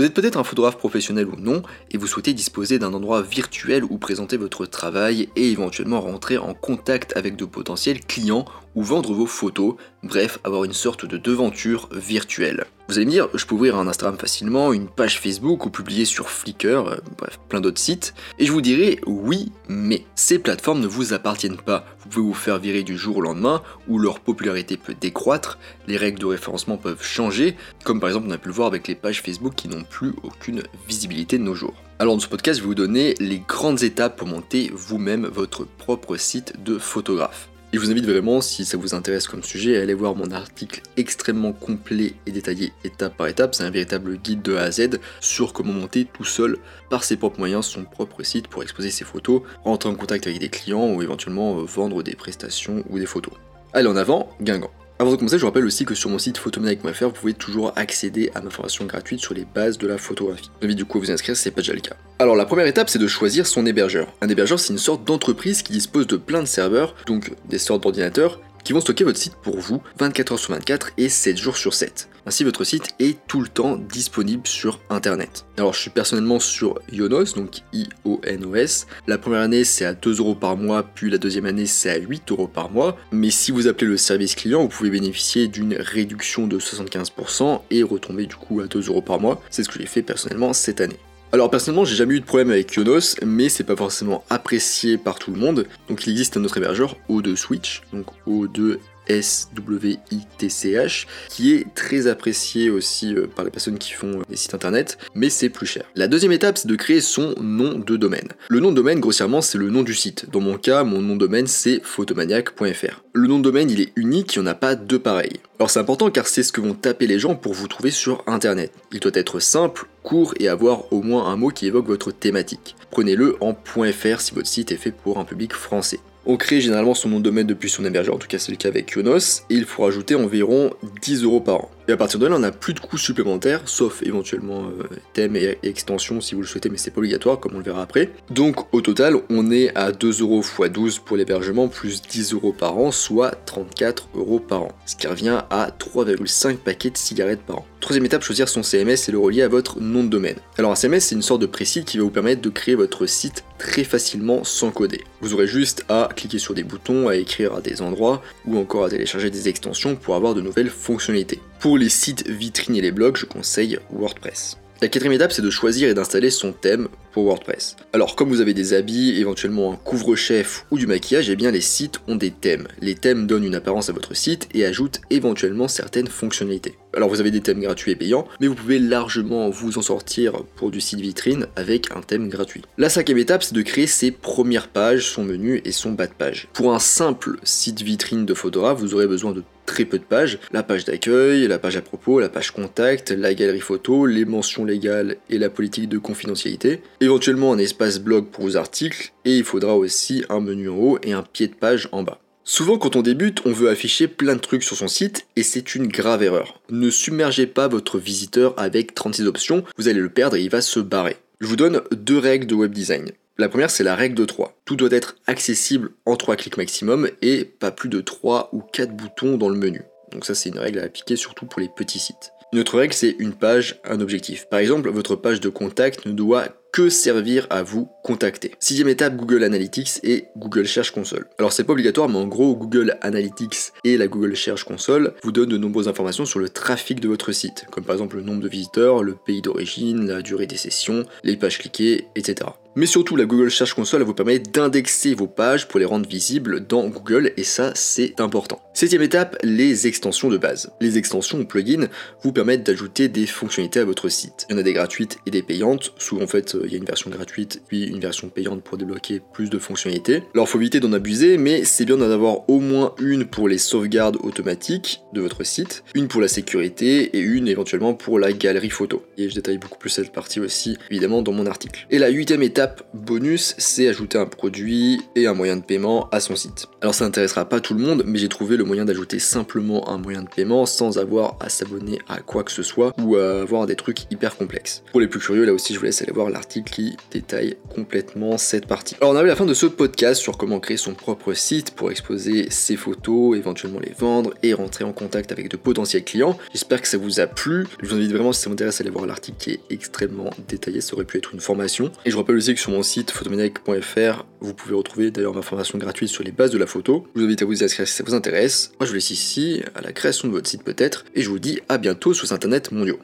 Vous êtes peut-être un photographe professionnel ou non, et vous souhaitez disposer d'un endroit virtuel où présenter votre travail et éventuellement rentrer en contact avec de potentiels clients ou vendre vos photos, bref, avoir une sorte de devanture virtuelle. Vous allez me dire, je peux ouvrir un Instagram facilement, une page Facebook ou publier sur Flickr, euh, bref, plein d'autres sites, et je vous dirai oui, mais ces plateformes ne vous appartiennent pas. Vous pouvez vous faire virer du jour au lendemain, ou leur popularité peut décroître, les règles de référencement peuvent changer, comme par exemple on a pu le voir avec les pages Facebook qui n'ont plus aucune visibilité de nos jours. Alors dans ce podcast, je vais vous donner les grandes étapes pour monter vous-même votre propre site de photographe. Je vous invite vraiment, si ça vous intéresse comme sujet, à aller voir mon article extrêmement complet et détaillé étape par étape. C'est un véritable guide de A à Z sur comment monter tout seul, par ses propres moyens, son propre site pour exposer ses photos, rentrer en contact avec des clients ou éventuellement euh, vendre des prestations ou des photos. Allez en avant, Guingamp avant de commencer, je vous rappelle aussi que sur mon site photomaniac.fr, vous pouvez toujours accéder à ma formation gratuite sur les bases de la photographie. Vous du coup vous inscrire si c'est pas déjà le cas. Alors la première étape, c'est de choisir son hébergeur. Un hébergeur, c'est une sorte d'entreprise qui dispose de plein de serveurs, donc des sortes d'ordinateurs, qui vont stocker votre site pour vous 24 heures sur 24 et 7 jours sur 7. Ainsi, votre site est tout le temps disponible sur Internet. Alors, je suis personnellement sur Ionos, donc I-O-N-O-S. La première année, c'est à 2 euros par mois, puis la deuxième année, c'est à 8 euros par mois. Mais si vous appelez le service client, vous pouvez bénéficier d'une réduction de 75% et retomber du coup à 2 euros par mois. C'est ce que j'ai fait personnellement cette année. Alors personnellement, j'ai jamais eu de problème avec Yonos, mais c'est pas forcément apprécié par tout le monde. Donc il existe un autre hébergeur, O2 Switch, donc O2 SWITCH, qui est très apprécié aussi euh, par les personnes qui font euh, des sites internet, mais c'est plus cher. La deuxième étape, c'est de créer son nom de domaine. Le nom de domaine, grossièrement, c'est le nom du site. Dans mon cas, mon nom de domaine, c'est photomaniac.fr. Le nom de domaine, il est unique, il n'y en a pas deux pareils. Alors c'est important car c'est ce que vont taper les gens pour vous trouver sur internet. Il doit être simple, court et avoir au moins un mot qui évoque votre thématique. Prenez-le en .fr si votre site est fait pour un public français. On crée généralement son nom de domaine depuis son hébergeur, en tout cas c'est le cas avec Yonos, et il faut rajouter environ 10 euros par an. Et à partir de là, on n'a plus de coûts supplémentaires, sauf éventuellement euh, thème et, extension si vous le souhaitez, mais c'est pas obligatoire comme on le verra après. Donc au total, on est à 2 euros x 12 pour l'hébergement, plus 10 euros par an, soit 34 euros par an, ce qui revient à 3,5 paquets de cigarettes par an. Troisième étape, choisir son CMS et le relier à votre nom de domaine. Alors un CMS, c'est une sorte de précis qui va vous permettre de créer votre site très facilement sans coder. Vous aurez juste à cliquer sur des boutons, à écrire à des endroits ou encore à télécharger des extensions pour avoir de nouvelles fonctionnalités. Pour les sites vitrines et les blogs, je conseille WordPress. La quatrième étape, c'est de choisir et d'installer son thème pour WordPress. Alors, comme vous avez des habits, éventuellement un couvre-chef ou du maquillage, eh bien les sites ont des thèmes. Les thèmes donnent une apparence à votre site et ajoutent éventuellement certaines fonctionnalités. Alors, vous avez des thèmes gratuits et payants, mais vous pouvez largement vous en sortir pour du site vitrine avec un thème gratuit. La cinquième étape, c'est de créer ses premières pages, son menu et son bas de page. Pour un simple site vitrine de photographe, vous aurez besoin de très peu de pages. La page d'accueil, la page à propos, la page contact, la galerie photo, les mentions légales et la politique de confidentialité. Éventuellement un espace blog pour vos articles et il faudra aussi un menu en haut et un pied de page en bas. Souvent quand on débute, on veut afficher plein de trucs sur son site et c'est une grave erreur. Ne submergez pas votre visiteur avec 36 options, vous allez le perdre et il va se barrer. Je vous donne deux règles de web design. La première, c'est la règle de 3. Tout doit être accessible en 3 clics maximum et pas plus de 3 ou 4 boutons dans le menu. Donc ça, c'est une règle à appliquer surtout pour les petits sites. Une autre règle, c'est une page, un objectif. Par exemple, votre page de contact ne doit que servir à vous contacter. Sixième étape, Google Analytics et Google Search Console. Alors c'est pas obligatoire, mais en gros, Google Analytics et la Google Search Console vous donnent de nombreuses informations sur le trafic de votre site, comme par exemple le nombre de visiteurs, le pays d'origine, la durée des sessions, les pages cliquées, etc. Mais surtout, la Google Search Console vous permet d'indexer vos pages pour les rendre visibles dans Google, et ça, c'est important. Septième étape, les extensions de base. Les extensions ou plugins vous permettent d'ajouter des fonctionnalités à votre site. Il y en a des gratuites et des payantes. Souvent, en fait, il y a une version gratuite puis une version payante pour débloquer plus de fonctionnalités. Alors, faut éviter d'en abuser, mais c'est bien d'en avoir au moins une pour les sauvegardes automatiques de votre site, une pour la sécurité et une éventuellement pour la galerie photo. Et je détaille beaucoup plus cette partie aussi, évidemment, dans mon article. Et la huitième étape L'étape bonus, c'est ajouter un produit et un moyen de paiement à son site. Alors ça n'intéressera pas tout le monde, mais j'ai trouvé le moyen d'ajouter simplement un moyen de paiement sans avoir à s'abonner à quoi que ce soit ou à avoir des trucs hyper complexes. Pour les plus curieux, là aussi je vous laisse aller voir l'article qui détaille complètement cette partie. Alors on arrive à la fin de ce podcast sur comment créer son propre site pour exposer ses photos, éventuellement les vendre et rentrer en contact avec de potentiels clients. J'espère que ça vous a plu. Je vous invite vraiment si ça vous intéresse à aller voir l'article qui est extrêmement détaillé, ça aurait pu être une formation. Et je rappelle aussi sur mon site photomaniac.fr, vous pouvez retrouver d'ailleurs ma formation gratuite sur les bases de la photo. Je vous invite à vous inscrire si ça vous intéresse. Moi je vous laisse ici à la création de votre site peut-être et je vous dis à bientôt sur Internet mondiaux.